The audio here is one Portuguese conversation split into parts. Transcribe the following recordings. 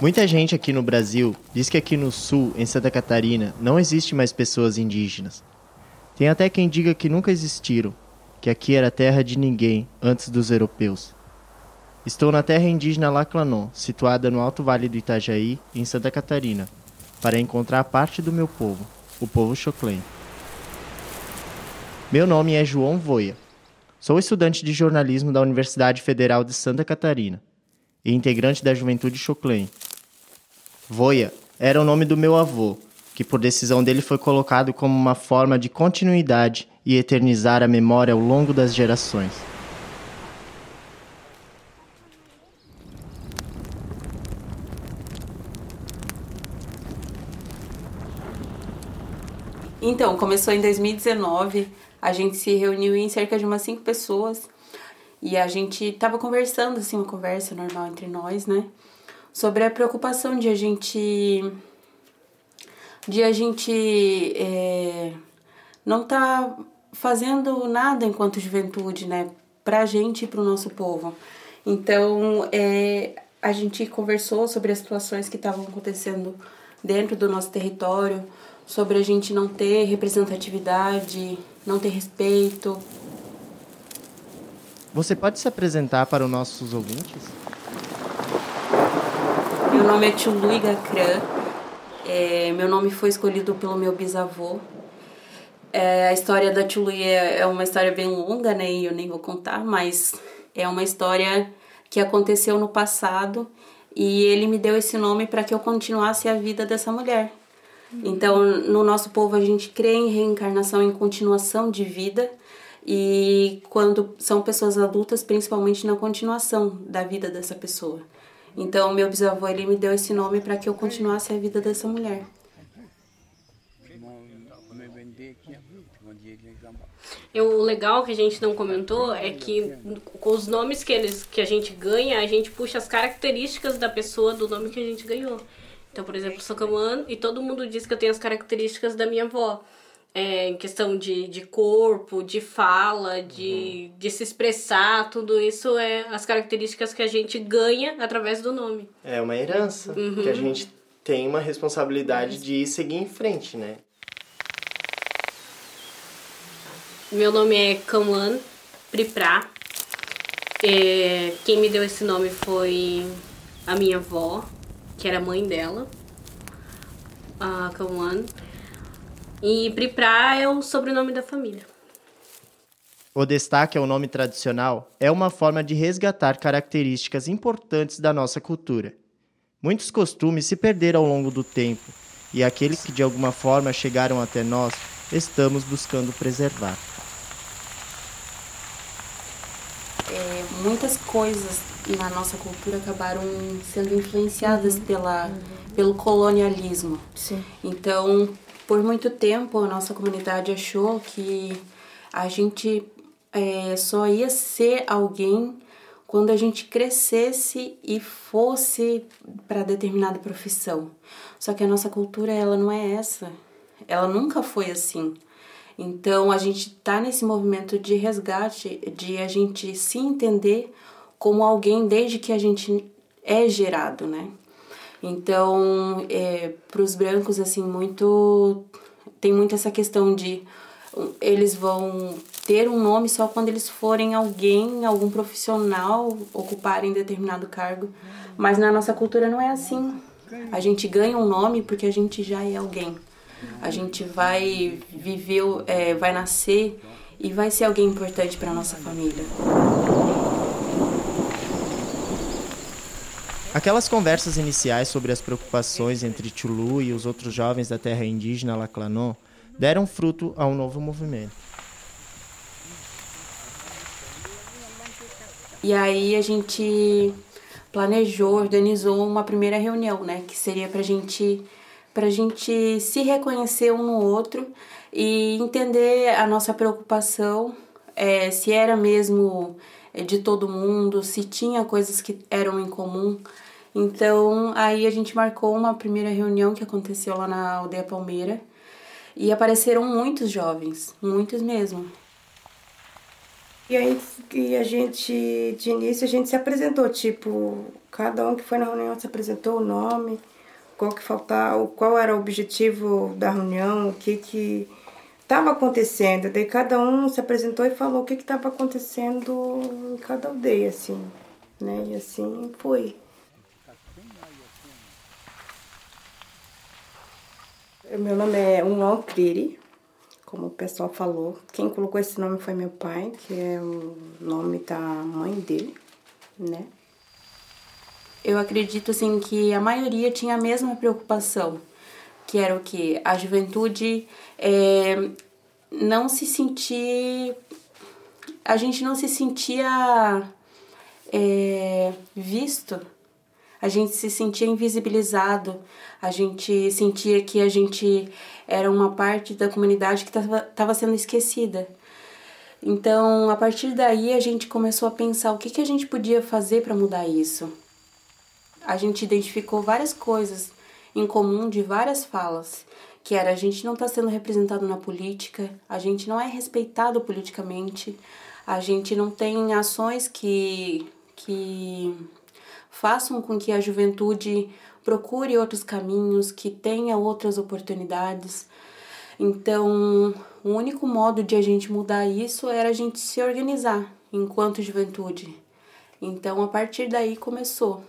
Muita gente aqui no Brasil diz que aqui no sul, em Santa Catarina, não existe mais pessoas indígenas. Tem até quem diga que nunca existiram, que aqui era terra de ninguém antes dos europeus. Estou na terra indígena Laclanon, situada no Alto Vale do Itajaí, em Santa Catarina, para encontrar parte do meu povo, o povo Choclen. Meu nome é João Voia. Sou estudante de jornalismo da Universidade Federal de Santa Catarina e integrante da Juventude Choclen. Voia era o nome do meu avô, que por decisão dele foi colocado como uma forma de continuidade e eternizar a memória ao longo das gerações. Então, começou em 2019, a gente se reuniu em cerca de umas cinco pessoas e a gente tava conversando, assim, uma conversa normal entre nós, né? Sobre a preocupação de a gente. de a gente é, não tá fazendo nada enquanto juventude, né? Pra gente e pro nosso povo. Então, é, a gente conversou sobre as situações que estavam acontecendo dentro do nosso território, sobre a gente não ter representatividade, não ter respeito, você pode se apresentar para os nossos ouvintes? Meu nome é Tchului Gacran. É, meu nome foi escolhido pelo meu bisavô. É, a história da Tchului é, é uma história bem longa, né? E eu nem vou contar, mas é uma história que aconteceu no passado e ele me deu esse nome para que eu continuasse a vida dessa mulher. Então, no nosso povo, a gente crê em reencarnação, em continuação de vida e quando são pessoas adultas, principalmente na continuação da vida dessa pessoa. Então, meu bisavô ele me deu esse nome para que eu continuasse a vida dessa mulher. E o legal que a gente não comentou é que com os nomes que, eles, que a gente ganha, a gente puxa as características da pessoa do nome que a gente ganhou. Então, por exemplo, sou Camã e todo mundo diz que eu tenho as características da minha avó é, em questão de, de corpo, de fala, de, uhum. de se expressar, tudo isso é as características que a gente ganha através do nome. É uma herança uhum. que a gente tem uma responsabilidade de seguir em frente, né? Meu nome é Kaman Priprá. É, quem me deu esse nome foi a minha avó, que era mãe dela, a Kaman. E Priprá é o sobrenome da família. O destaque ao nome tradicional é uma forma de resgatar características importantes da nossa cultura. Muitos costumes se perderam ao longo do tempo e aqueles que de alguma forma chegaram até nós estamos buscando preservar. É, muitas coisas na nossa cultura acabaram sendo influenciadas uhum. pela, uhum. pelo colonialismo. Sim. Então, por muito tempo, a nossa comunidade achou que a gente é, só ia ser alguém quando a gente crescesse e fosse para determinada profissão. Só que a nossa cultura ela não é essa. Ela nunca foi assim. Então a gente tá nesse movimento de resgate, de a gente se entender como alguém desde que a gente é gerado, né? Então, é, para os brancos, assim, muito. Tem muito essa questão de eles vão ter um nome só quando eles forem alguém, algum profissional, ocuparem determinado cargo. Mas na nossa cultura não é assim. A gente ganha um nome porque a gente já é alguém. A gente vai viver, é, vai nascer e vai ser alguém importante para nossa família. Aquelas conversas iniciais sobre as preocupações entre Chulu e os outros jovens da terra indígena Laclanon deram fruto a um novo movimento. E aí a gente planejou, organizou uma primeira reunião, né, que seria para gente para gente se reconhecer um no outro e entender a nossa preocupação, é, se era mesmo de todo mundo, se tinha coisas que eram em comum Então, aí a gente marcou uma primeira reunião que aconteceu lá na aldeia Palmeira e apareceram muitos jovens, muitos mesmo. E aí e a gente, de início, a gente se apresentou, tipo, cada um que foi na reunião se apresentou o nome, qual que faltava, qual era o objetivo da reunião, o que que estava acontecendo. Daí cada um se apresentou e falou o que estava acontecendo em cada aldeia, assim, né? E assim foi. Meu nome é Unal Criri, como o pessoal falou. Quem colocou esse nome foi meu pai, que é o nome da mãe dele, né? Eu acredito assim que a maioria tinha a mesma preocupação, que era o que a juventude é, não se sentir, a gente não se sentia é, visto a gente se sentia invisibilizado, a gente sentia que a gente era uma parte da comunidade que estava sendo esquecida. Então, a partir daí, a gente começou a pensar o que, que a gente podia fazer para mudar isso. A gente identificou várias coisas em comum de várias falas, que era a gente não está sendo representado na política, a gente não é respeitado politicamente, a gente não tem ações que, que façam com que a juventude procure outros caminhos, que tenha outras oportunidades. Então, o único modo de a gente mudar isso era a gente se organizar enquanto juventude. Então, a partir daí começou.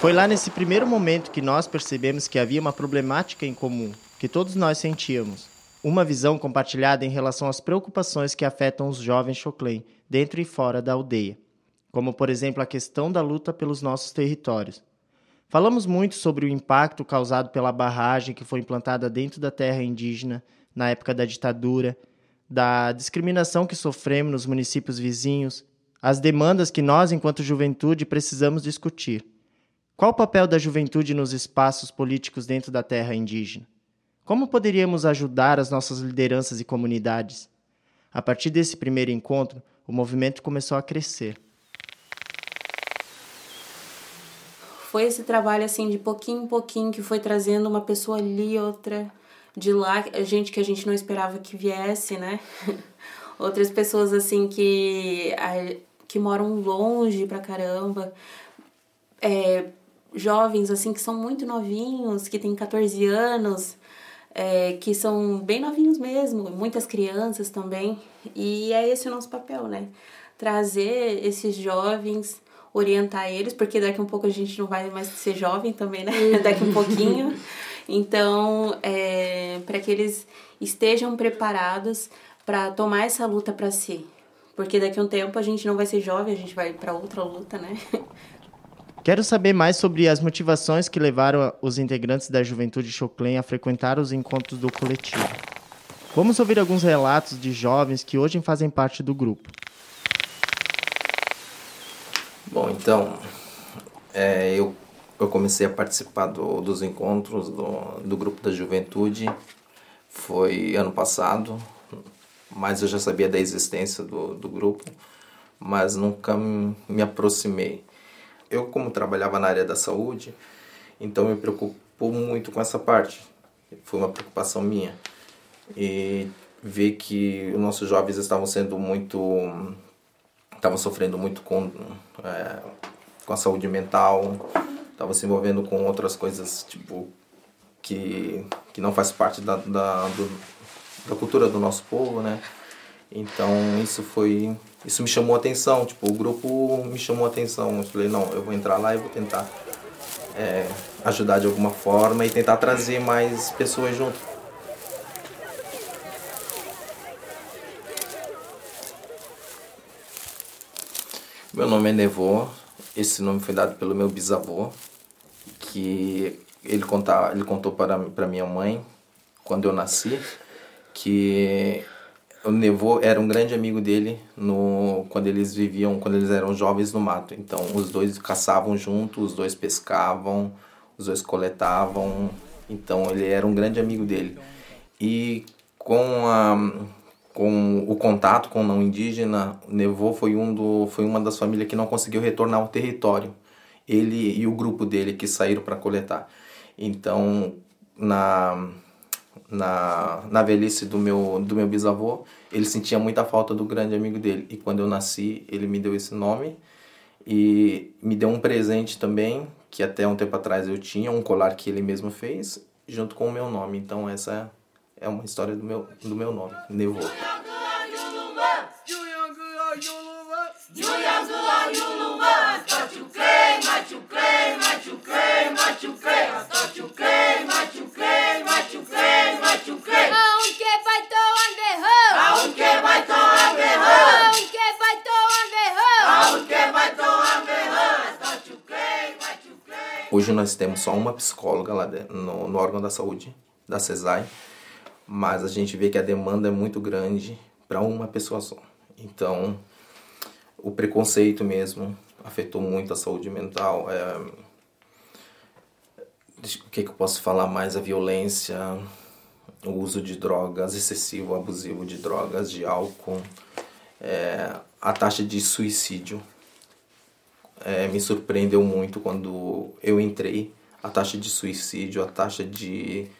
Foi lá nesse primeiro momento que nós percebemos que havia uma problemática em comum, que todos nós sentíamos. Uma visão compartilhada em relação às preocupações que afetam os jovens Choclen dentro e fora da aldeia, como por exemplo a questão da luta pelos nossos territórios. Falamos muito sobre o impacto causado pela barragem que foi implantada dentro da terra indígena na época da ditadura, da discriminação que sofremos nos municípios vizinhos, as demandas que nós, enquanto juventude, precisamos discutir. Qual o papel da juventude nos espaços políticos dentro da terra indígena? Como poderíamos ajudar as nossas lideranças e comunidades? A partir desse primeiro encontro, o movimento começou a crescer. Foi esse trabalho assim de pouquinho em pouquinho que foi trazendo uma pessoa ali, outra de lá, gente que a gente não esperava que viesse, né? Outras pessoas assim que que moram longe pra caramba. É, jovens assim que são muito novinhos, que têm 14 anos, é, que são bem novinhos mesmo, muitas crianças também. E é esse o nosso papel, né? Trazer esses jovens, orientar eles, porque daqui um pouco a gente não vai mais ser jovem também, né? Daqui um pouquinho. Então, é, para que eles estejam preparados para tomar essa luta para si. Porque daqui a um tempo a gente não vai ser jovem, a gente vai para outra luta, né? Quero saber mais sobre as motivações que levaram os integrantes da Juventude Choclen a frequentar os encontros do coletivo. Vamos ouvir alguns relatos de jovens que hoje fazem parte do grupo. Bom, então, é, eu, eu comecei a participar do, dos encontros do, do grupo da juventude, foi ano passado, mas eu já sabia da existência do, do grupo, mas nunca me, me aproximei eu como trabalhava na área da saúde, então me preocupou muito com essa parte. Foi uma preocupação minha. E ver que os nossos jovens estavam sendo muito estavam sofrendo muito com é, com a saúde mental, estavam se envolvendo com outras coisas tipo que que não faz parte da, da, do, da cultura do nosso povo, né? Então isso foi isso me chamou a atenção, tipo, o grupo me chamou a atenção. Eu falei, não, eu vou entrar lá e vou tentar é, ajudar de alguma forma e tentar trazer mais pessoas junto. Meu nome é Nevô, esse nome foi dado pelo meu bisavô, que ele, conta, ele contou para, para minha mãe, quando eu nasci, que o Nevô era um grande amigo dele no quando eles viviam, quando eles eram jovens no mato. Então, os dois caçavam juntos, os dois pescavam, os dois coletavam. Então, ele era um grande amigo dele. E com a com o contato com o não indígena, Nevô foi, um do, foi uma das famílias que não conseguiu retornar ao território. Ele e o grupo dele que saíram para coletar. Então, na, na, na velhice do meu, do meu bisavô, ele sentia muita falta do grande amigo dele. E quando eu nasci, ele me deu esse nome e me deu um presente também, que até um tempo atrás eu tinha, um colar que ele mesmo fez, junto com o meu nome. Então, essa é uma história do meu, do meu nome, Nevô. Hoje nós temos só uma psicóloga lá no, no órgão da saúde, da CESAI, mas a gente vê que a demanda é muito grande para uma pessoa só. Então, o preconceito mesmo afetou muito a saúde mental. É... O que, que eu posso falar mais? A violência, o uso de drogas, excessivo, abusivo de drogas, de álcool, é... a taxa de suicídio. É, me surpreendeu muito quando eu entrei. A taxa de suicídio, a taxa de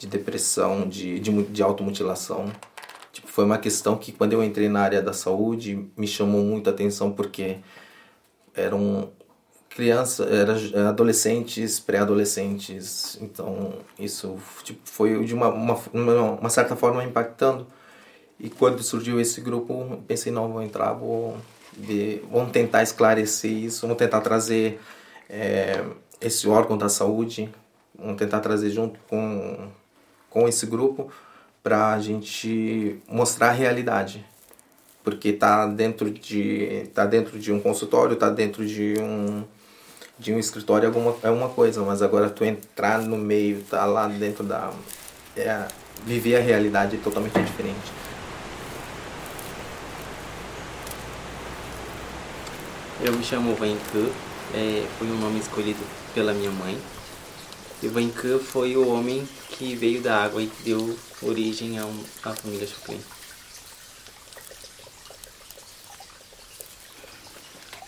de depressão, de, de, de automutilação. Tipo, foi uma questão que quando eu entrei na área da saúde me chamou muita atenção porque eram crianças, eram adolescentes, pré-adolescentes, então isso tipo, foi de uma, uma, uma certa forma impactando. E quando surgiu esse grupo, pensei, não, vou entrar, vou ver, vamos tentar esclarecer isso, vamos tentar trazer é, esse órgão da saúde, vamos tentar trazer junto com com esse grupo para a gente mostrar a realidade. Porque tá dentro de tá dentro de um consultório tá dentro de um de um escritório alguma é uma coisa mas agora tu entrar no meio tá lá dentro da é, viver a realidade é totalmente diferente eu me chamo Vanku é, foi um nome escolhido pela minha mãe. E Vanku foi o homem que veio da água e deu origem a família Chopin.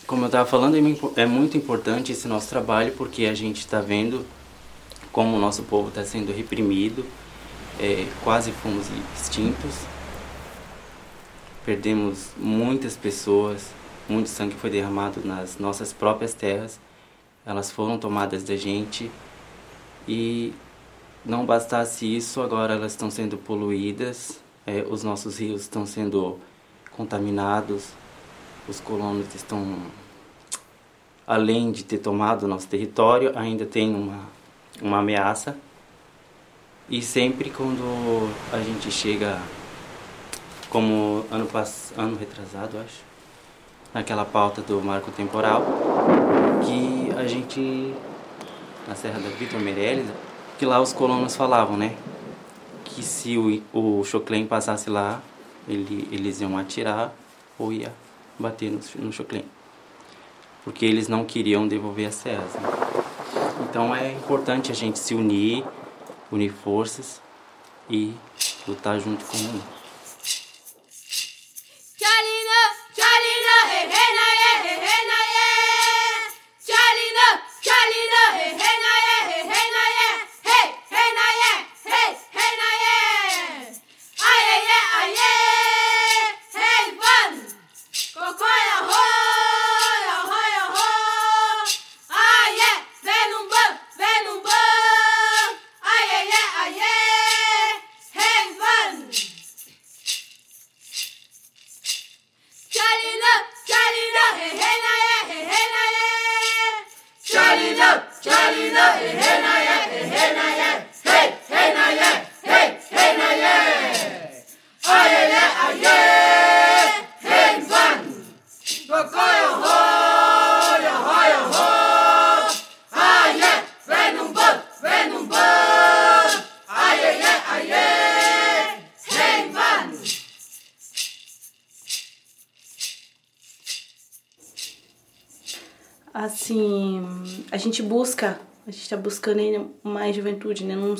Como eu estava falando, é, é muito importante esse nosso trabalho porque a gente está vendo como o nosso povo está sendo reprimido, é, quase fomos extintos, perdemos muitas pessoas, muito sangue foi derramado nas nossas próprias terras, elas foram tomadas da gente e não bastasse isso, agora elas estão sendo poluídas, é, os nossos rios estão sendo contaminados, os colonos estão, além de ter tomado nosso território, ainda tem uma, uma ameaça. E sempre quando a gente chega, como ano, pass ano retrasado, acho, naquela pauta do marco temporal, que a gente, na Serra da Vitor Meirelles, que lá os colonos falavam, né? Que se o, o Choclen passasse lá, ele, eles iam atirar ou ia bater no, no Choclen. Porque eles não queriam devolver as serras. Né? Então é importante a gente se unir, unir forças e lutar junto com o mundo.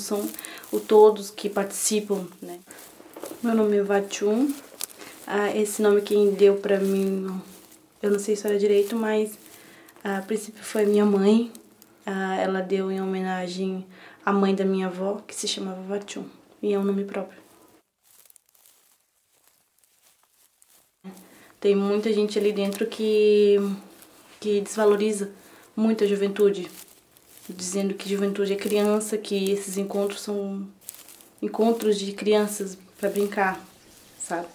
São o todos que participam, né? Meu nome é Vachum, Ah, esse nome quem deu pra mim, eu não sei se era direito, mas a princípio foi minha mãe. Ah, ela deu em homenagem à mãe da minha avó, que se chamava Vachum, e é um nome próprio. Tem muita gente ali dentro que, que desvaloriza muito a juventude, dizendo que juventude é criança, que esses encontros são encontros de crianças para brincar, sabe?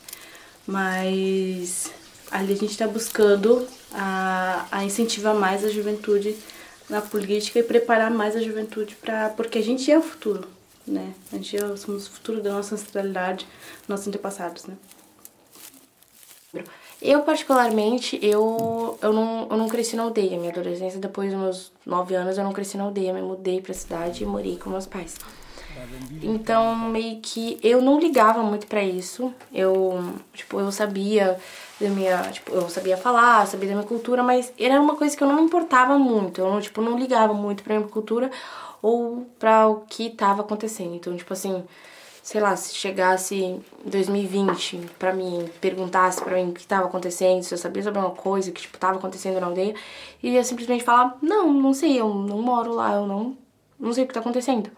Mas ali a gente está buscando a, a incentivar mais a juventude na política e preparar mais a juventude para porque a gente é o futuro, né? A gente é, somos o futuro da nossa ancestralidade, nossos antepassados, né? Eu, particularmente, eu, eu, não, eu não cresci na aldeia. Minha adolescência, depois dos meus nove anos, eu não cresci na aldeia. Me mudei pra cidade e morei com meus pais. Então, meio que eu não ligava muito para isso. Eu, tipo, eu sabia da minha, tipo, eu sabia falar, sabia da minha cultura, mas era uma coisa que eu não me importava muito. Eu não, tipo, não ligava muito pra minha cultura ou para o que tava acontecendo. Então, tipo assim, sei lá, se chegasse em 2020 para mim, perguntasse para mim o que estava acontecendo, se eu sabia sobre uma coisa que tipo estava acontecendo na aldeia, e ia simplesmente falar: "Não, não sei, eu não moro lá, eu não não sei o que está acontecendo".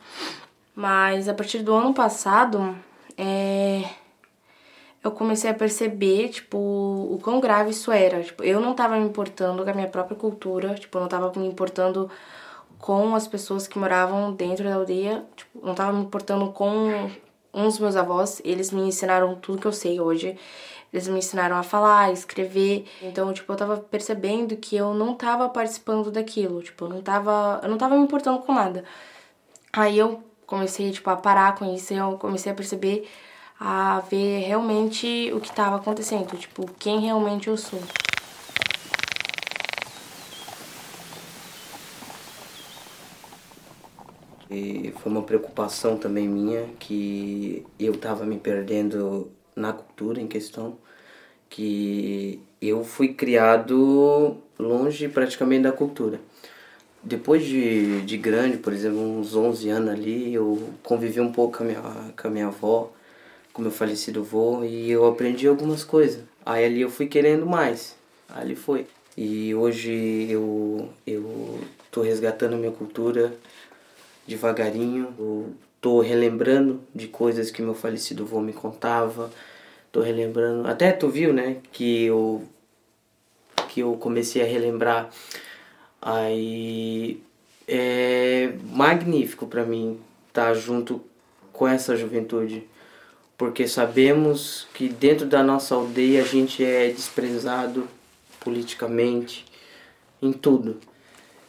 Mas a partir do ano passado, é eu comecei a perceber, tipo, o quão grave isso era. Tipo, eu não tava me importando com a minha própria cultura, tipo, eu não tava me importando com as pessoas que moravam dentro da aldeia, tipo, não tava me importando com uns meus avós, eles me ensinaram tudo que eu sei hoje. Eles me ensinaram a falar, a escrever. Então, tipo, eu tava percebendo que eu não tava participando daquilo. Tipo, eu não tava, eu não tava me importando com nada. Aí eu comecei, tipo, a parar com isso. Eu comecei a perceber, a ver realmente o que tava acontecendo. Tipo, quem realmente eu sou. E foi uma preocupação também minha que eu estava me perdendo na cultura em questão, que eu fui criado longe praticamente da cultura. Depois de, de grande, por exemplo, uns 11 anos ali, eu convivi um pouco com a minha, com a minha avó, com meu falecido avô, e eu aprendi algumas coisas. Aí ali eu fui querendo mais, ali foi. E hoje eu, eu tô resgatando minha cultura, devagarinho. Eu tô relembrando de coisas que meu falecido avô me contava. Tô relembrando. Até tu viu, né? Que eu. Que eu comecei a relembrar. Aí. É magnífico para mim estar tá junto com essa juventude. Porque sabemos que dentro da nossa aldeia a gente é desprezado politicamente, em tudo.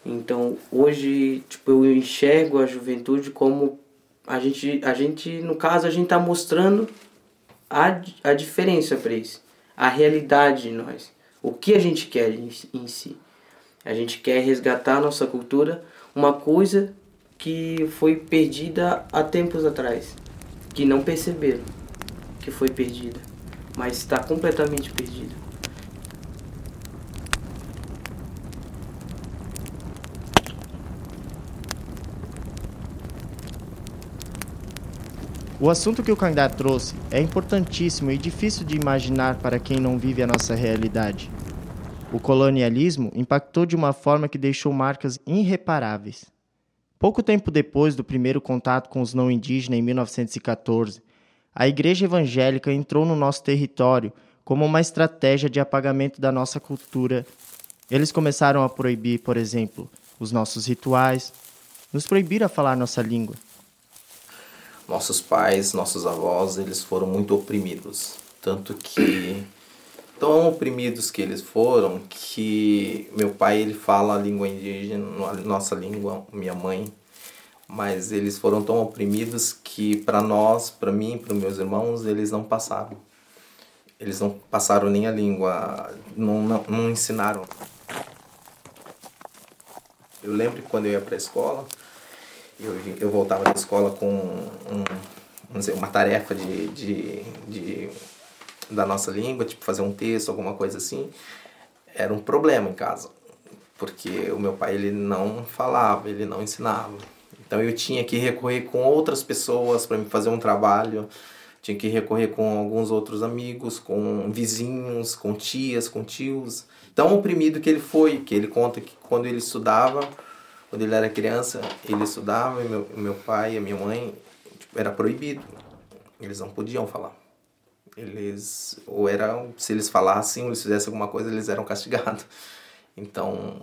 Então, hoje, tipo, eu enxergo a juventude como a gente, a gente no caso, a gente está mostrando a, a diferença para eles, a realidade de nós, o que a gente quer em, em si. A gente quer resgatar a nossa cultura, uma coisa que foi perdida há tempos atrás, que não perceberam que foi perdida, mas está completamente perdida. O assunto que o Kangdá trouxe é importantíssimo e difícil de imaginar para quem não vive a nossa realidade. O colonialismo impactou de uma forma que deixou marcas irreparáveis. Pouco tempo depois do primeiro contato com os não indígenas em 1914, a Igreja Evangélica entrou no nosso território como uma estratégia de apagamento da nossa cultura. Eles começaram a proibir, por exemplo, os nossos rituais, nos proibiram a falar nossa língua nossos pais, nossos avós, eles foram muito oprimidos. Tanto que tão oprimidos que eles foram que meu pai ele fala a língua indígena, nossa língua, minha mãe, mas eles foram tão oprimidos que para nós, para mim, para meus irmãos, eles não passaram. Eles não passaram nem a língua, não, não, não ensinaram. Eu lembro que quando eu ia para a escola, eu, eu voltava da escola com um, vamos dizer, uma tarefa de, de, de, da nossa língua, tipo fazer um texto, alguma coisa assim, era um problema em casa, porque o meu pai ele não falava, ele não ensinava. Então eu tinha que recorrer com outras pessoas para me fazer um trabalho tinha que recorrer com alguns outros amigos, com vizinhos, com tias, com tios. Tão oprimido que ele foi, que ele conta que quando ele estudava, quando ele era criança, ele estudava, e meu, meu pai e minha mãe, tipo, era proibido. Eles não podiam falar. Eles, ou eram, se eles falassem, ou eles fizessem alguma coisa, eles eram castigados. Então,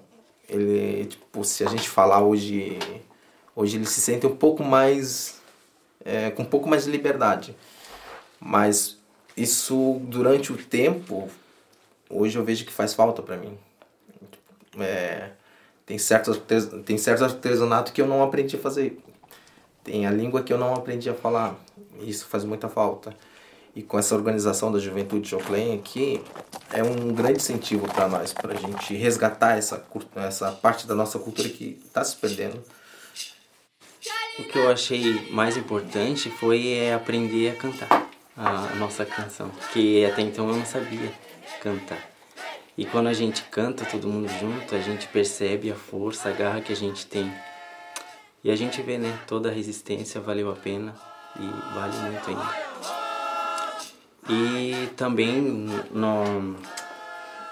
ele, tipo, se a gente falar hoje, hoje eles se sentem um pouco mais, é, com um pouco mais de liberdade. Mas isso, durante o tempo, hoje eu vejo que faz falta para mim. É, tem certos, tem certos artesanatos que eu não aprendi a fazer. Tem a língua que eu não aprendi a falar. Isso faz muita falta. E com essa organização da Juventude Choclen aqui, é um grande incentivo para nós, para a gente resgatar essa, essa parte da nossa cultura que está se perdendo. O que eu achei mais importante foi é, aprender a cantar a nossa canção, que até então eu não sabia cantar. E quando a gente canta todo mundo junto, a gente percebe a força, a garra que a gente tem. E a gente vê, né, toda a resistência valeu a pena e vale muito ainda. E também no,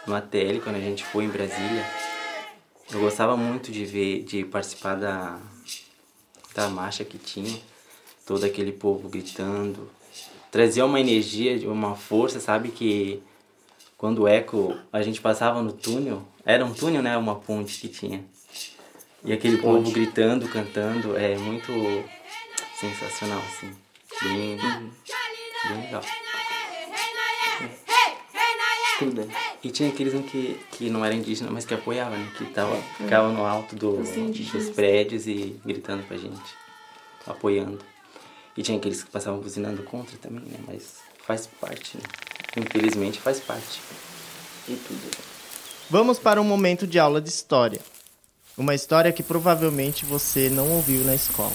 no ATL, quando a gente foi em Brasília, eu gostava muito de ver, de participar da, da marcha que tinha, todo aquele povo gritando. Trazia uma energia, uma força, sabe, que quando o eco, a gente passava no túnel, era um túnel, né, uma ponte que tinha. E aquele ponte. povo gritando, cantando, é muito sensacional, assim. Bem, bem legal. Tudo. E tinha aqueles que, que não eram indígenas, mas que apoiavam, né? Que tava, ficavam no alto do, dos prédios e gritando pra gente, apoiando. E tinha aqueles que passavam buzinando contra também, né? Mas faz parte, né? Infelizmente faz parte. E tudo. Vamos para um momento de aula de história. Uma história que provavelmente você não ouviu na escola.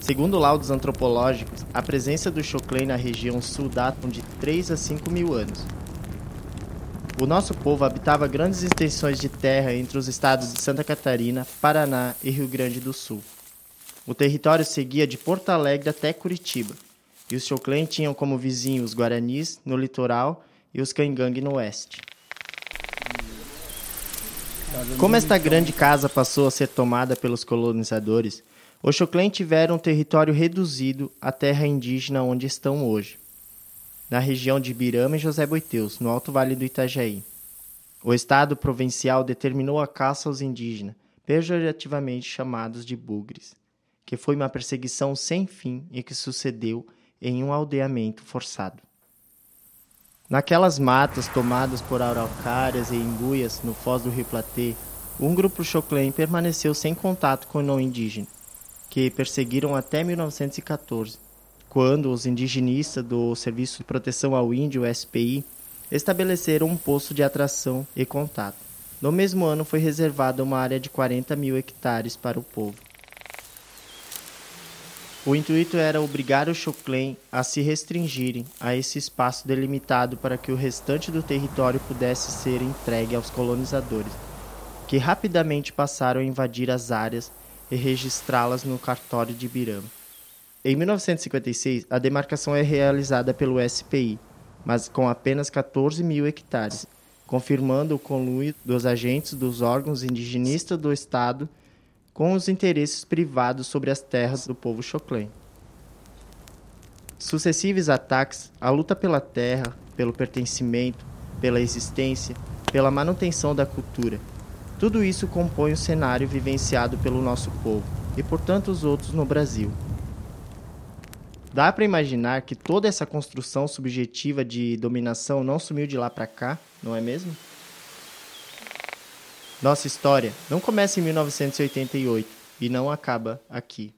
Segundo laudos antropológicos, a presença do Choclen na região sul data de 3 a 5 mil anos. O nosso povo habitava grandes extensões de terra entre os estados de Santa Catarina, Paraná e Rio Grande do Sul. O território seguia de Porto Alegre até Curitiba, e os Choclen tinham como vizinhos os Guaranis no litoral e os Cangangue no oeste. Como esta grande casa passou a ser tomada pelos colonizadores, os Choclen tiveram um território reduzido à terra indígena onde estão hoje na região de Birama e José Boiteus, no Alto Vale do Itajaí. O Estado provincial determinou a caça aos indígenas, pejorativamente chamados de bugres, que foi uma perseguição sem fim e que sucedeu em um aldeamento forçado. Naquelas matas tomadas por araucárias e embuias no foz do Rio Platê, um grupo Choclen permaneceu sem contato com o não indígena, que perseguiram até 1914 quando os indigenistas do Serviço de Proteção ao Índio, SPI, estabeleceram um posto de atração e contato. No mesmo ano foi reservada uma área de 40 mil hectares para o povo. O intuito era obrigar os Choclen a se restringirem a esse espaço delimitado para que o restante do território pudesse ser entregue aos colonizadores, que rapidamente passaram a invadir as áreas e registrá-las no cartório de Birama. Em 1956, a demarcação é realizada pelo SPI, mas com apenas 14 mil hectares, confirmando o conluio dos agentes dos órgãos indigenistas do Estado com os interesses privados sobre as terras do povo Choclen. Sucessivos ataques, a luta pela terra, pelo pertencimento, pela existência, pela manutenção da cultura, tudo isso compõe o cenário vivenciado pelo nosso povo e por tantos outros no Brasil. Dá para imaginar que toda essa construção subjetiva de dominação não sumiu de lá para cá, não é mesmo? Nossa história não começa em 1988 e não acaba aqui.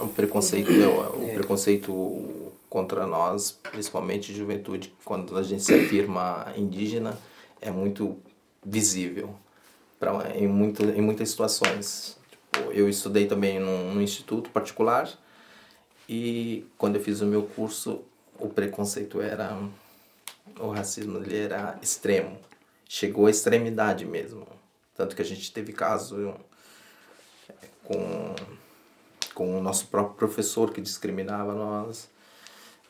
O preconceito, o preconceito contra nós, principalmente juventude, quando a gente se afirma indígena, é muito visível pra, em, em muitas situações eu estudei também num, num instituto particular e quando eu fiz o meu curso, o preconceito era o racismo ele era extremo, chegou à extremidade mesmo, tanto que a gente teve caso é, com com o nosso próprio professor que discriminava nós,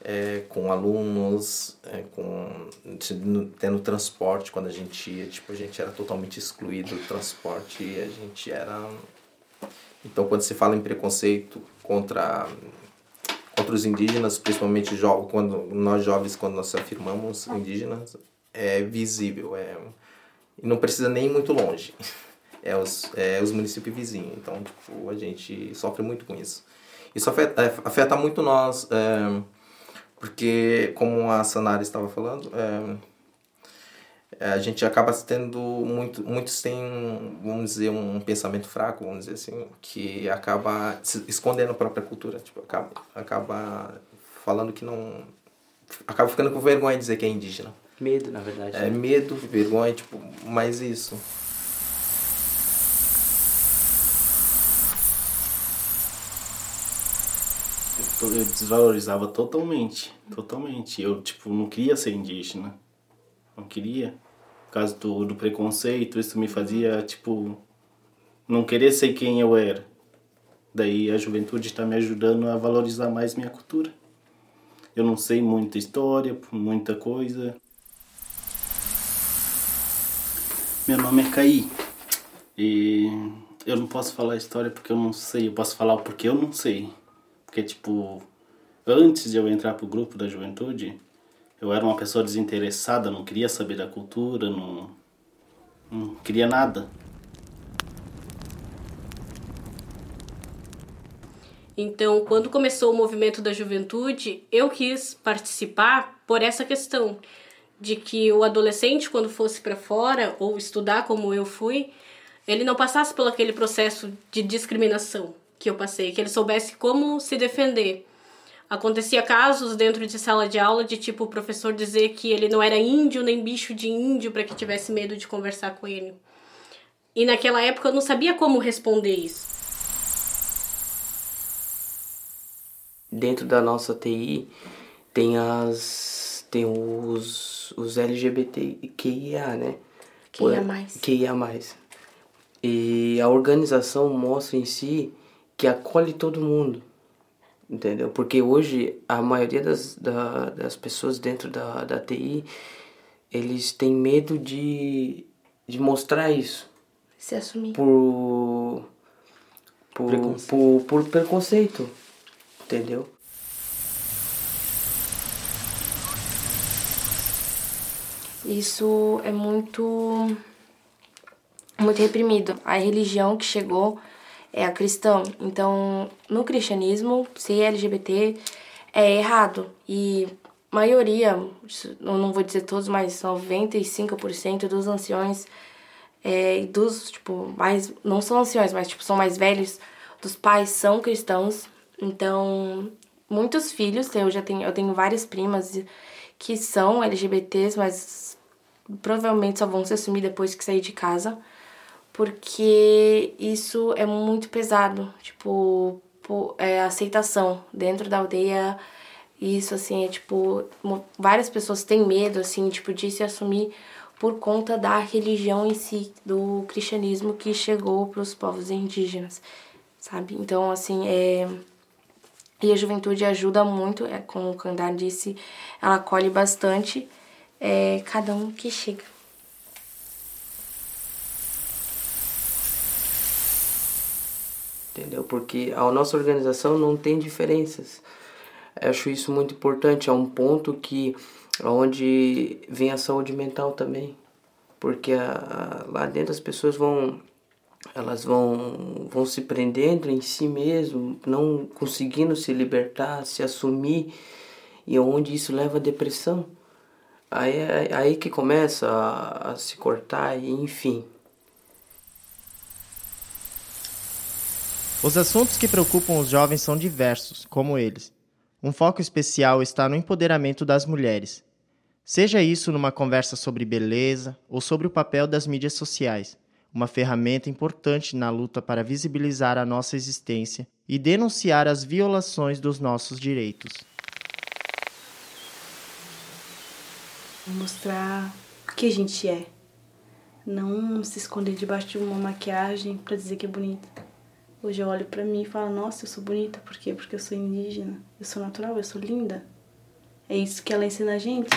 é, com alunos, é, com tendo transporte quando a gente ia, tipo, a gente era totalmente excluído do transporte e a gente era então quando se fala em preconceito contra contra os indígenas, principalmente quando nós jovens quando nós afirmamos indígenas, é visível, é não precisa nem ir muito longe. É os, é os municípios vizinhos. Então, tipo, a gente sofre muito com isso. Isso afeta, é, afeta muito nós, é, porque, como a Sanara estava falando, é, a gente acaba tendo muito, muitos têm, vamos dizer, um pensamento fraco, vamos dizer assim, que acaba escondendo a própria cultura, tipo, acaba, acaba falando que não, acaba ficando com vergonha de dizer que é indígena. Medo, na verdade. É, né? medo, vergonha, tipo, mais isso. Eu desvalorizava totalmente, totalmente. Eu, tipo, não queria ser indígena. Não queria. Por causa do, do preconceito, isso me fazia, tipo, não querer ser quem eu era. Daí a juventude está me ajudando a valorizar mais minha cultura. Eu não sei muita história, muita coisa. Meu nome é Caí. E eu não posso falar a história porque eu não sei. Eu posso falar o porquê eu não sei. Porque, tipo, antes de eu entrar pro grupo da juventude, eu era uma pessoa desinteressada, não queria saber da cultura, não, não queria nada. Então, quando começou o movimento da juventude, eu quis participar por essa questão de que o adolescente, quando fosse para fora ou estudar como eu fui, ele não passasse por aquele processo de discriminação que eu passei, que ele soubesse como se defender. Acontecia casos dentro de sala de aula de tipo o professor dizer que ele não era índio nem bicho de índio para que tivesse medo de conversar com ele. E naquela época eu não sabia como responder isso. Dentro da nossa TI tem as tem os os, LGBTQIA, né? QIA+. Mais. QIA+. Mais. E a organização mostra em si que acolhe todo mundo, entendeu? Porque hoje a maioria das, da, das pessoas dentro da, da TI, eles têm medo de, de mostrar isso. Se assumir. Por, por, preconceito. por, por preconceito, entendeu? Isso é muito muito reprimido. A religião que chegou é a cristã. Então, no cristianismo, ser LGBT é errado. E maioria, não vou dizer todos, mas 95% dos anciões é, dos, tipo, mais, não são anciões, mas, tipo, são mais velhos, dos pais são cristãos. Então, muitos filhos, eu já tenho, eu tenho várias primas que são LGBTs, mas provavelmente só vão se assumir depois que sair de casa, porque isso é muito pesado, tipo, é, aceitação dentro da aldeia, isso assim é tipo, várias pessoas têm medo assim, tipo, de se assumir por conta da religião em si, do cristianismo que chegou para os povos indígenas, sabe? Então, assim, é e a juventude ajuda muito, é, como o Kandar disse, ela acolhe bastante é, cada um que chega. Entendeu? Porque a nossa organização não tem diferenças. Eu acho isso muito importante. É um ponto que onde vem a saúde mental também. Porque a, a, lá dentro as pessoas vão elas vão, vão se prendendo em si mesmo, não conseguindo se libertar, se assumir, e onde isso leva à depressão. Aí, é aí que começa a, a se cortar e enfim. Os assuntos que preocupam os jovens são diversos, como eles. Um foco especial está no empoderamento das mulheres. Seja isso numa conversa sobre beleza ou sobre o papel das mídias sociais, uma ferramenta importante na luta para visibilizar a nossa existência e denunciar as violações dos nossos direitos. mostrar o que a gente é. Não se esconder debaixo de uma maquiagem para dizer que é bonita. Hoje eu olho para mim e falo, nossa, eu sou bonita, por quê? Porque eu sou indígena, eu sou natural, eu sou linda. É isso que ela ensina a gente.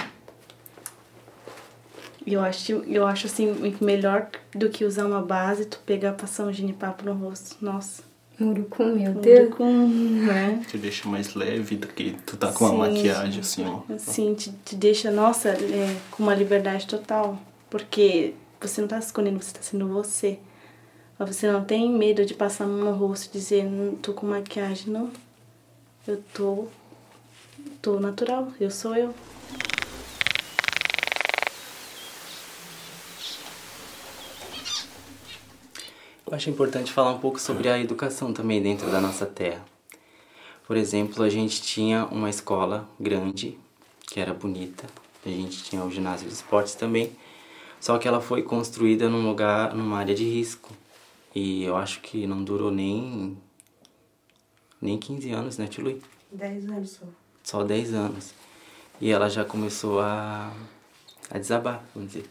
E eu acho, eu acho assim, melhor do que usar uma base, tu pegar passar um genipapo no rosto. Nossa. Urucum, meu Deus. Urucum, né? Te deixa mais leve do que tu tá com uma maquiagem assim, ó. Sim, te, te deixa, nossa, é, com uma liberdade total. Porque você não tá se escondendo, você tá sendo você. Mas você não tem medo de passar no rosto e dizer, não tô com maquiagem, não. Eu tô. tô natural, eu sou eu. Eu acho importante falar um pouco sobre a educação também dentro da nossa terra. Por exemplo, a gente tinha uma escola grande, que era bonita. A gente tinha o ginásio de esportes também. Só que ela foi construída num lugar, numa área de risco. E eu acho que não durou nem nem 15 anos, né, Tio 10 anos só. Só 10 anos. E ela já começou a, a desabar, vamos dizer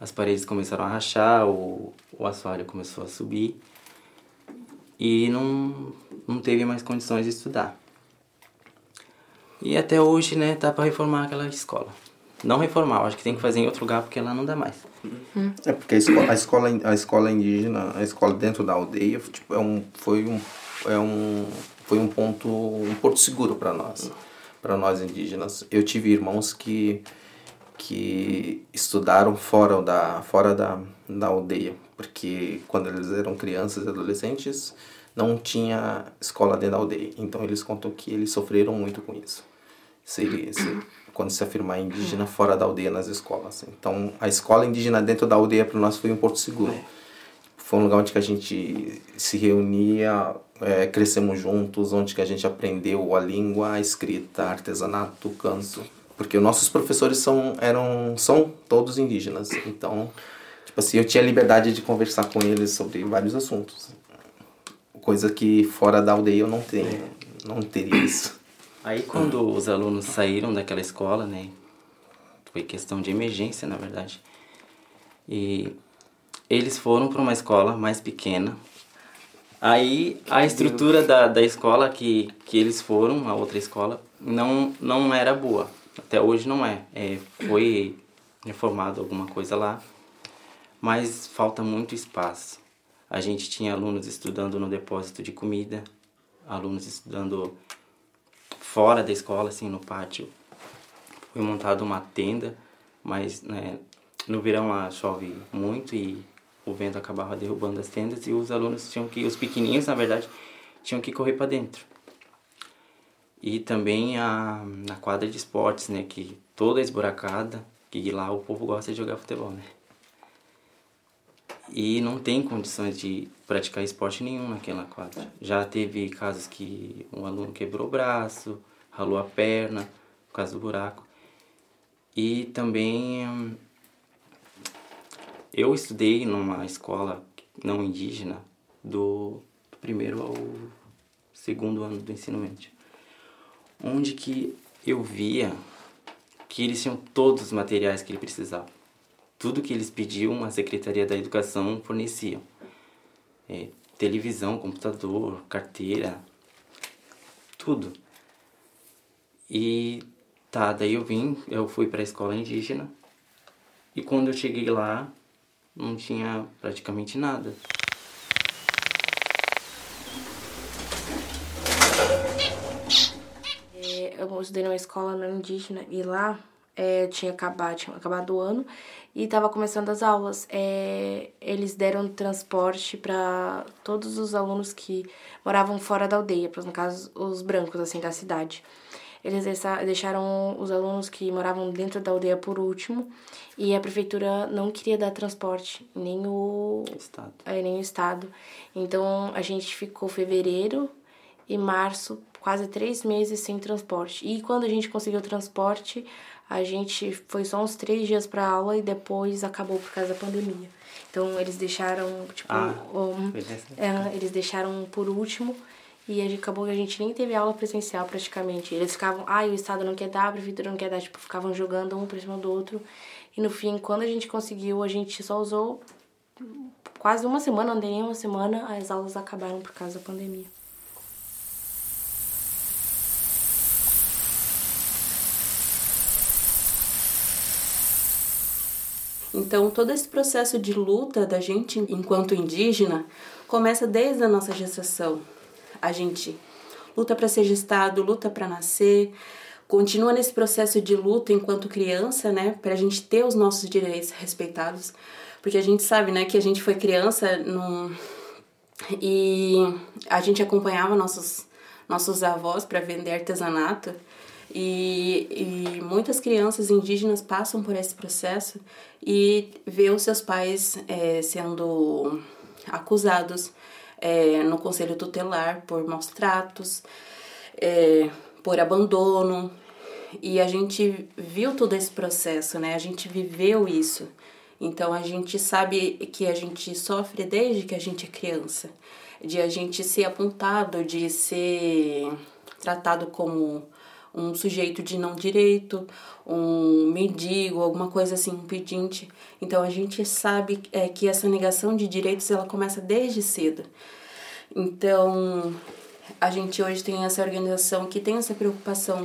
as paredes começaram a rachar, o, o assoalho começou a subir e não, não teve mais condições de estudar. E até hoje, né, tá para reformar aquela escola. Não reformar, acho que tem que fazer em outro lugar porque lá não dá mais. É porque a escola, a escola, a escola indígena, a escola dentro da aldeia, tipo, é um, foi um, é um, foi um ponto, um porto seguro para nós, para nós indígenas. Eu tive irmãos que que estudaram fora da, fora da, da aldeia, porque quando eles eram crianças e adolescentes não tinha escola dentro da aldeia. Então eles contam que eles sofreram muito com isso. Se, se, quando se afirmar indígena fora da aldeia nas escolas. Então a escola indígena dentro da aldeia para nós foi um porto seguro. Foi um lugar onde que a gente se reunia, é, crescemos juntos, onde que a gente aprendeu a língua, a escrita, artesanato, canto. Porque os nossos professores são eram são todos indígenas. Então tipo assim eu tinha liberdade de conversar com eles sobre vários assuntos. Coisa que fora da aldeia eu não tenho não teria isso aí quando os alunos saíram daquela escola né foi questão de emergência na verdade e eles foram para uma escola mais pequena aí a estrutura da, da escola que, que eles foram a outra escola não não era boa até hoje não é. é foi reformado alguma coisa lá, mas falta muito espaço. A gente tinha alunos estudando no depósito de comida, alunos estudando fora da escola, assim, no pátio. Foi montada uma tenda, mas né, no verão lá chove muito e o vento acabava derrubando as tendas e os alunos tinham que, os pequenininhos na verdade, tinham que correr para dentro. E também a, na quadra de esportes, né? Que toda esburacada, que lá o povo gosta de jogar futebol, né? E não tem condições de praticar esporte nenhum naquela quadra. Já teve casos que um aluno quebrou o braço, ralou a perna por causa do buraco. E também eu estudei numa escola não indígena do primeiro ao segundo ano do ensino médio onde que eu via que eles tinham todos os materiais que ele precisava. Tudo que eles pediam, a Secretaria da Educação fornecia. É, televisão, computador, carteira, tudo. E tá, daí eu vim, eu fui para a escola indígena e quando eu cheguei lá não tinha praticamente nada. eu estudei numa escola não indígena e lá é, tinha acabado, tinha acabado o ano e estava começando as aulas. É, eles deram transporte para todos os alunos que moravam fora da aldeia, no caso os brancos assim da cidade. Eles deixaram os alunos que moravam dentro da aldeia por último e a prefeitura não queria dar transporte, nem o estado. É, nem o estado. Então a gente ficou fevereiro e março quase três meses sem transporte. E quando a gente conseguiu transporte, a gente foi só uns três dias para aula e depois acabou por causa da pandemia. Então eles deixaram, tipo, ah, um, é, eles deixaram por último e acabou que a gente nem teve aula presencial praticamente. Eles ficavam, ah, o Estado não quer dar, a Prefeitura não quer dar, tipo, ficavam jogando um por cima do outro. E no fim, quando a gente conseguiu, a gente só usou quase uma semana, andei nem uma semana, as aulas acabaram por causa da pandemia. Então, todo esse processo de luta da gente enquanto indígena começa desde a nossa gestação. A gente luta para ser gestado, luta para nascer, continua nesse processo de luta enquanto criança, né, para a gente ter os nossos direitos respeitados, porque a gente sabe, né, que a gente foi criança num... e a gente acompanhava nossos nossos avós para vender artesanato e, e muitas crianças indígenas passam por esse processo e vê os seus pais é, sendo acusados é, no conselho tutelar por maus tratos, é, por abandono. E a gente viu todo esse processo, né? A gente viveu isso. Então a gente sabe que a gente sofre desde que a gente é criança, de a gente ser apontado, de ser tratado como um sujeito de não direito, um mendigo, alguma coisa assim, um pedinte. Então a gente sabe é, que essa negação de direitos ela começa desde cedo. Então a gente hoje tem essa organização que tem essa preocupação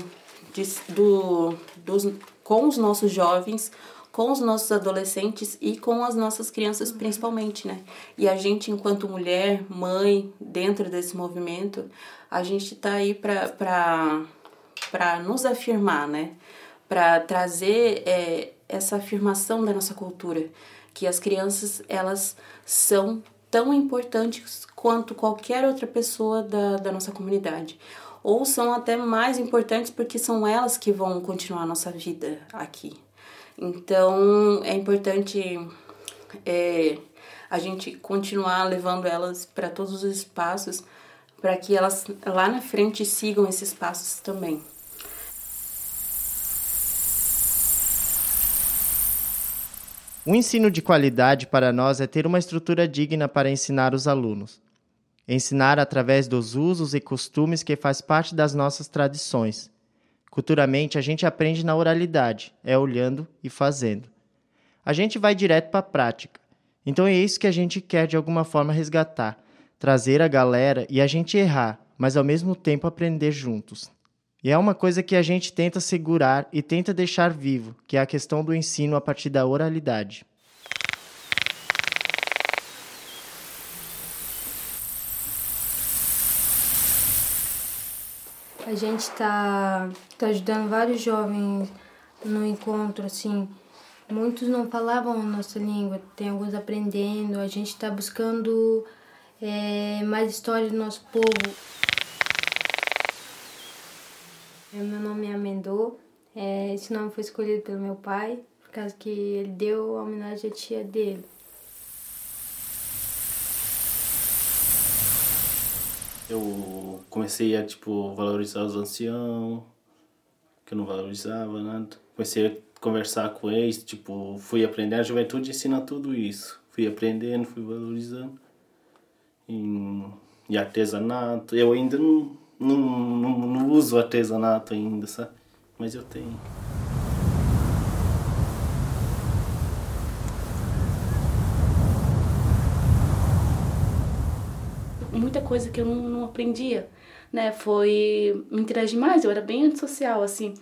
de, do, dos, com os nossos jovens, com os nossos adolescentes e com as nossas crianças principalmente, né? E a gente, enquanto mulher, mãe, dentro desse movimento, a gente tá aí para para nos afirmar, né? Para trazer é, essa afirmação da nossa cultura, que as crianças elas são tão importantes quanto qualquer outra pessoa da, da nossa comunidade. Ou são até mais importantes porque são elas que vão continuar a nossa vida aqui. Então é importante é, a gente continuar levando elas para todos os espaços para que elas lá na frente sigam esses passos também. O ensino de qualidade para nós é ter uma estrutura digna para ensinar os alunos. Ensinar através dos usos e costumes que faz parte das nossas tradições. Culturalmente, a gente aprende na oralidade, é olhando e fazendo. A gente vai direto para a prática. Então é isso que a gente quer de alguma forma resgatar, trazer a galera e a gente errar, mas ao mesmo tempo aprender juntos. E é uma coisa que a gente tenta segurar e tenta deixar vivo, que é a questão do ensino a partir da oralidade. A gente está tá ajudando vários jovens no encontro, assim. Muitos não falavam a nossa língua, tem alguns aprendendo. A gente está buscando é, mais história do nosso povo. Meu nome é Amendô. É, esse nome foi escolhido pelo meu pai, por causa que ele deu a homenagem à tia dele. Eu comecei a, tipo, valorizar os anciãos, que eu não valorizava nada. Comecei a conversar com eles, tipo, fui aprender. A juventude ensina tudo isso. Fui aprendendo, fui valorizando. E, e artesanato. Eu ainda não não, não, não uso artesanato ainda, sabe? Mas eu tenho. Muita coisa que eu não, não aprendia, né? Foi me interagir mais, eu era bem antissocial, assim.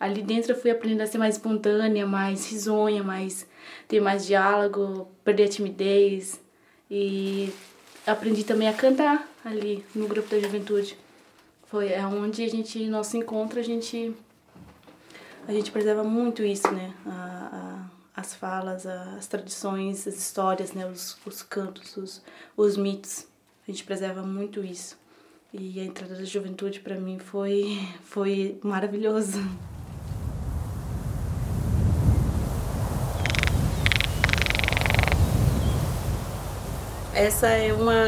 Ali dentro eu fui aprendendo a ser mais espontânea, mais risonha, mais ter mais diálogo, perder a timidez e aprendi também a cantar ali no grupo da juventude. Foi é onde a gente, nosso encontro, a gente a gente preserva muito isso, né? A, a, as falas, as tradições, as histórias, né? Os, os cantos, os, os mitos. A gente preserva muito isso. E a entrada da juventude para mim foi foi maravilhoso. Essa é uma,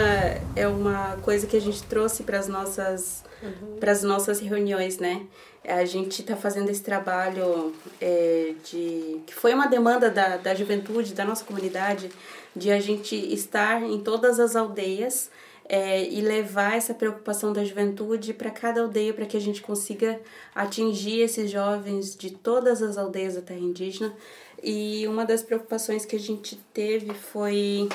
é uma coisa que a gente trouxe para as nossas, uhum. as nossas reuniões, né? A gente está fazendo esse trabalho é, de que foi uma demanda da, da juventude, da nossa comunidade, de a gente estar em todas as aldeias é, e levar essa preocupação da juventude para cada aldeia, para que a gente consiga atingir esses jovens de todas as aldeias da terra indígena. E uma das preocupações que a gente teve foi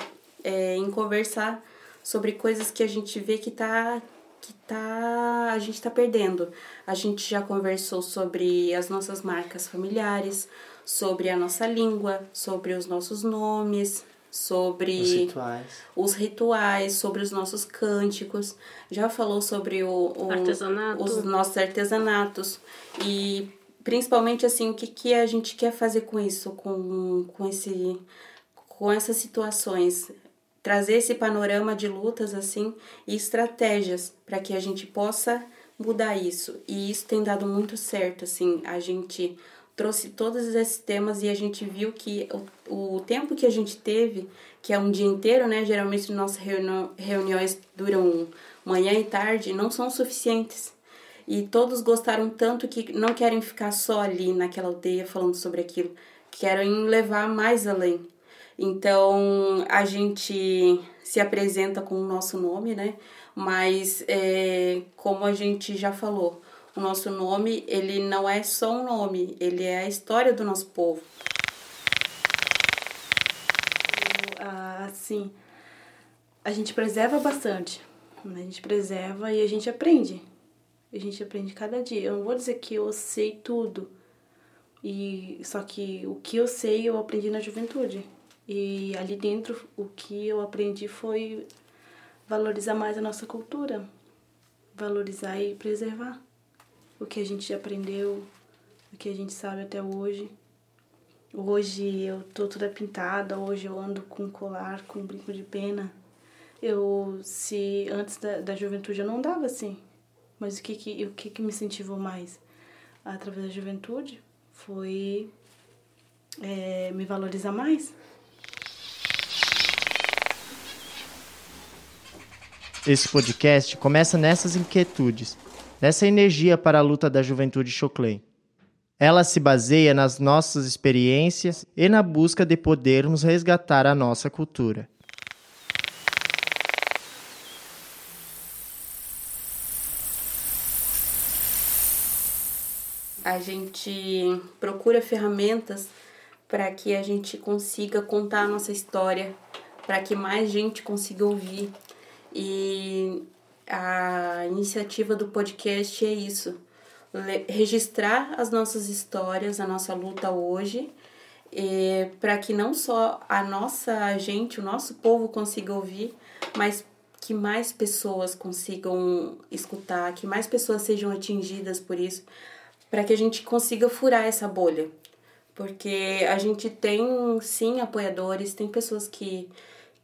é, em conversar sobre coisas que a gente vê que tá que tá a gente está perdendo. A gente já conversou sobre as nossas marcas familiares, sobre a nossa língua, sobre os nossos nomes, sobre os rituais. os rituais, sobre os nossos cânticos, já falou sobre o, o Artesanato. os nossos artesanatos e principalmente assim o que, que a gente quer fazer com isso, com, com esse com essas situações, trazer esse panorama de lutas assim e estratégias para que a gente possa mudar isso. E isso tem dado muito certo, assim, a gente trouxe todos esses temas e a gente viu que o, o tempo que a gente teve, que é um dia inteiro, né? Geralmente nossas reuni reuniões duram manhã e tarde, não são suficientes. E todos gostaram tanto que não querem ficar só ali naquela aldeia falando sobre aquilo, querem levar mais além. Então a gente se apresenta com o nosso nome, né? Mas é, como a gente já falou, o nosso nome, ele não é só um nome, ele é a história do nosso povo. Assim, a gente preserva bastante. Né? A gente preserva e a gente aprende. A gente aprende cada dia. Eu não vou dizer que eu sei tudo. E só que o que eu sei eu aprendi na juventude. E ali dentro o que eu aprendi foi valorizar mais a nossa cultura, valorizar e preservar o que a gente aprendeu, o que a gente sabe até hoje. Hoje eu tô toda pintada, hoje eu ando com colar, com brinco de pena. Eu, se antes da, da juventude eu não dava assim, mas o que que, o que que me incentivou mais? Através da juventude foi é, me valorizar mais. Esse podcast começa nessas inquietudes nessa energia para a luta da juventude Choclen. Ela se baseia nas nossas experiências e na busca de podermos resgatar a nossa cultura. A gente procura ferramentas para que a gente consiga contar a nossa história, para que mais gente consiga ouvir. E a iniciativa do podcast é isso: registrar as nossas histórias, a nossa luta hoje, para que não só a nossa gente, o nosso povo consiga ouvir, mas que mais pessoas consigam escutar, que mais pessoas sejam atingidas por isso, para que a gente consiga furar essa bolha. Porque a gente tem sim apoiadores, tem pessoas que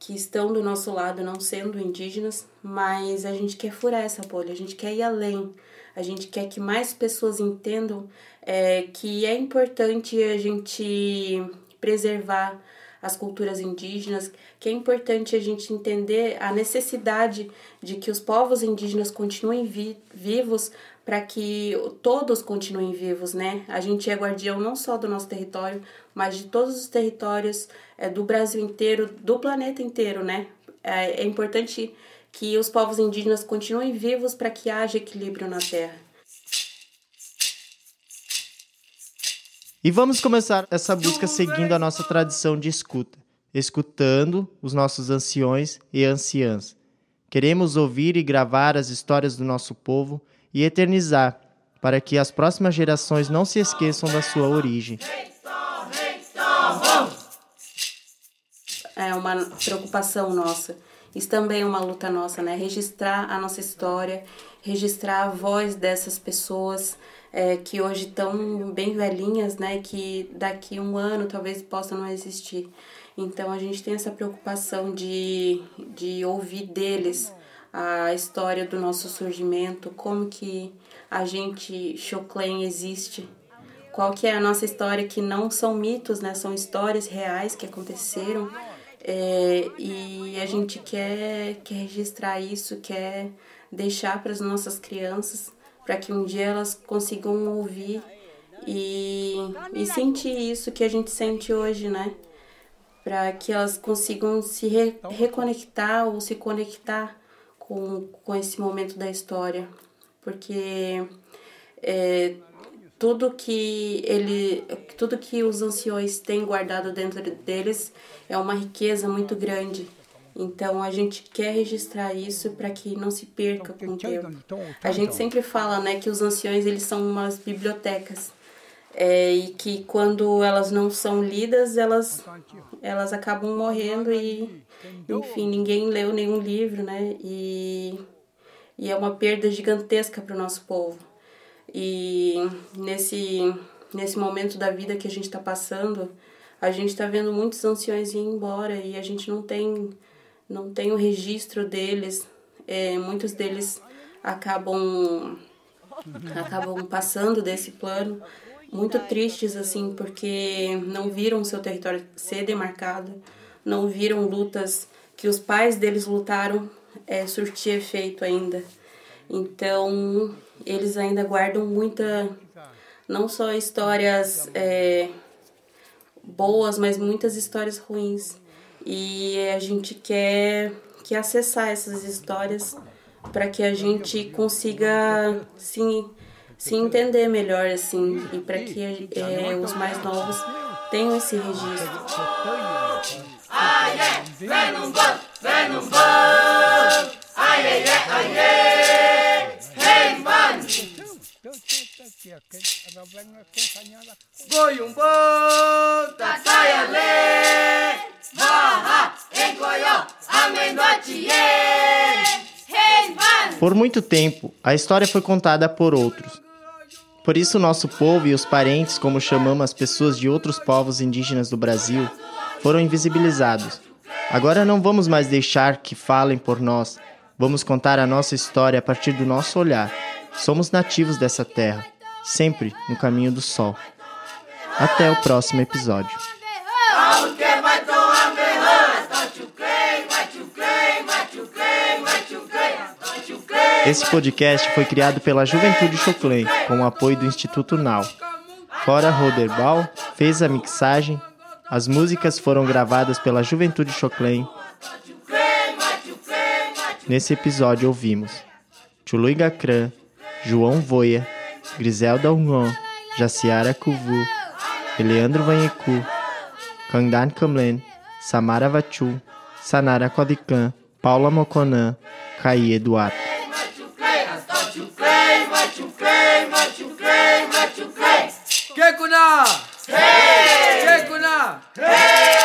que estão do nosso lado, não sendo indígenas, mas a gente quer furar essa bolha, a gente quer ir além, a gente quer que mais pessoas entendam é, que é importante a gente preservar as culturas indígenas, que é importante a gente entender a necessidade de que os povos indígenas continuem vi vivos para que todos continuem vivos, né? A gente é guardião não só do nosso território, mas de todos os territórios é, do Brasil inteiro, do planeta inteiro, né? É, é importante que os povos indígenas continuem vivos para que haja equilíbrio na Terra. E vamos começar essa busca seguindo a nossa tradição de escuta, escutando os nossos anciões e anciãs. Queremos ouvir e gravar as histórias do nosso povo e eternizar, para que as próximas gerações não se esqueçam da sua origem. É uma preocupação nossa. Isso também é uma luta nossa, né? Registrar a nossa história, registrar a voz dessas pessoas é, que hoje estão bem velhinhas, né? Que daqui um ano talvez possam não existir. Então a gente tem essa preocupação de, de ouvir deles a história do nosso surgimento, como que a gente, Choclen, existe, qual que é a nossa história, que não são mitos, né? São histórias reais que aconteceram. É, e a gente quer, quer registrar isso, quer deixar para as nossas crianças, para que um dia elas consigam ouvir e, e sentir isso que a gente sente hoje, né? Para que elas consigam se re, reconectar ou se conectar com, com esse momento da história, porque é, tudo que ele tudo que os anciões têm guardado dentro deles é uma riqueza muito grande. Então a gente quer registrar isso para que não se perca com o tempo. a gente sempre fala né que os anciões eles são umas bibliotecas é, e que quando elas não são lidas elas elas acabam morrendo e enfim ninguém leu nenhum livro né e e é uma perda gigantesca para o nosso povo e nesse, nesse momento da vida que a gente está passando, a gente está vendo muitos anciões ir embora e a gente não tem, não tem o registro deles. É, muitos deles acabam, acabam passando desse plano muito tristes assim porque não viram seu território ser demarcado, não viram lutas que os pais deles lutaram é, surtir efeito ainda. Então eles ainda guardam muita, não só histórias é, boas, mas muitas histórias ruins. E a gente quer, quer acessar essas histórias para que a gente consiga se, se entender melhor, assim, e para que é, os mais novos tenham esse registro. Ai, é, vem no banco, vem banco, ai, ai, Por muito tempo, a história foi contada por outros. Por isso, nosso povo e os parentes, como chamamos as pessoas de outros povos indígenas do Brasil, foram invisibilizados. Agora não vamos mais deixar que falem por nós. Vamos contar a nossa história a partir do nosso olhar. Somos nativos dessa terra, sempre no caminho do sol. Até o próximo episódio. Esse podcast foi criado pela Juventude Choclen, com o apoio do Instituto Nau. Fora Roderbal fez a mixagem. As músicas foram gravadas pela Juventude Choclen. Nesse episódio ouvimos Chului Gacran, João Voia, Griselda Ungon, Jaciara Kuvu, Eleandro Vanheku, Kandan Kamlen, Samara Vachu, Sanara Kodikan, Paula Moconan, Caí Eduardo. Que Hey! Que Hey!